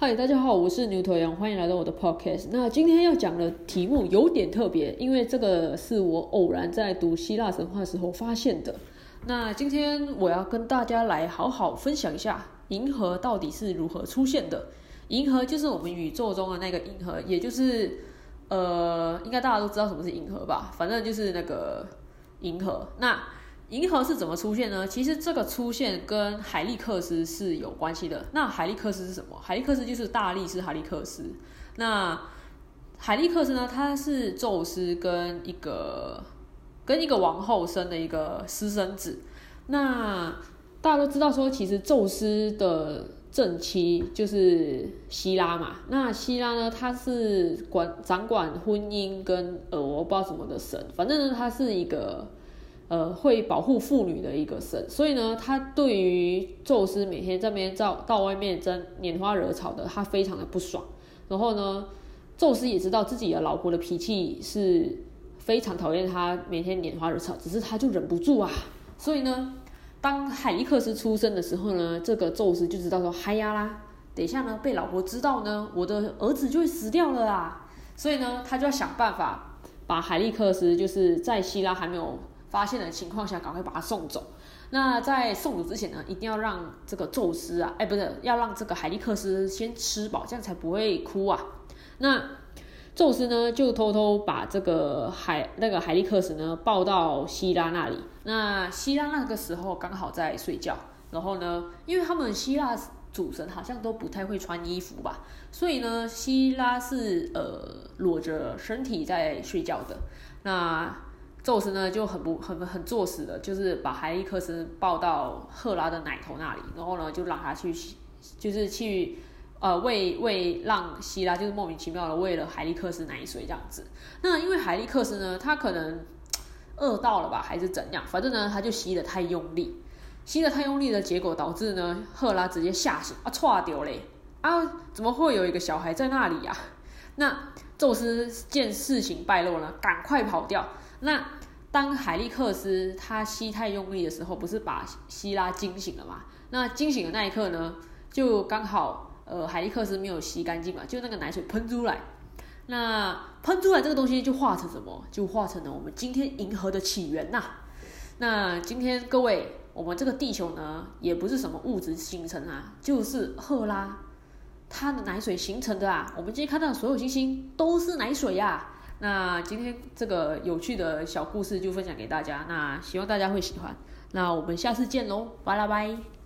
嗨，大家好，我是牛头羊，欢迎来到我的 podcast。那今天要讲的题目有点特别，因为这个是我偶然在读希腊神话时候发现的。那今天我要跟大家来好好分享一下银河到底是如何出现的。银河就是我们宇宙中的那个银河，也就是呃，应该大家都知道什么是银河吧？反正就是那个银河。那银河是怎么出现呢？其实这个出现跟海利克斯是有关系的。那海利克斯是什么？海利克斯就是大力士海利克斯。那海利克斯呢？他是宙斯跟一个跟一个王后生的一个私生子。那大家都知道说，其实宙斯的正妻就是希拉嘛。那希拉呢，他是管掌管婚姻跟呃，我不知道什么的神，反正呢，他是一个。呃，会保护妇女的一个神，所以呢，他对于宙斯每天在边到到外面争拈花惹草的，他非常的不爽。然后呢，宙斯也知道自己的老婆的脾气是非常讨厌他每天拈花惹草，只是他就忍不住啊。所以呢，当海利克斯出生的时候呢，这个宙斯就知道说，嗨呀啦，等一下呢被老婆知道呢，我的儿子就会死掉了啊。所以呢，他就要想办法把海利克斯就是在希腊还没有。发现的情况下，赶快把他送走。那在送走之前呢，一定要让这个宙斯啊，哎，不是，要让这个海利克斯先吃饱，这样才不会哭啊。那宙斯呢，就偷偷把这个海那个海利克斯呢抱到希拉那里。那希拉那个时候刚好在睡觉，然后呢，因为他们希腊主神好像都不太会穿衣服吧，所以呢，希拉是呃裸着身体在睡觉的。那宙斯呢就很不很很作死的，就是把海利克斯抱到赫拉的奶头那里，然后呢就让他去，就是去呃喂喂让希拉就是莫名其妙的喂了海利克斯奶水这样子。那因为海利克斯呢，他可能饿到了吧，还是怎样？反正呢他就吸的太用力，吸的太用力的结果导致呢赫拉直接吓醒啊，错丢嘞啊，怎么会有一个小孩在那里呀？那宙斯见事情败露了，赶快跑掉。那当海利克斯他吸太用力的时候，不是把希拉惊醒了嘛？那惊醒的那一刻呢，就刚好呃海利克斯没有吸干净嘛，就那个奶水喷出来。那喷出来这个东西就化成什么？就化成了我们今天银河的起源呐。那今天各位，我们这个地球呢，也不是什么物质形成啊，就是赫拉它的奶水形成的啊。我们今天看到的所有星星都是奶水呀。那今天这个有趣的小故事就分享给大家，那希望大家会喜欢。那我们下次见喽，拜了拜。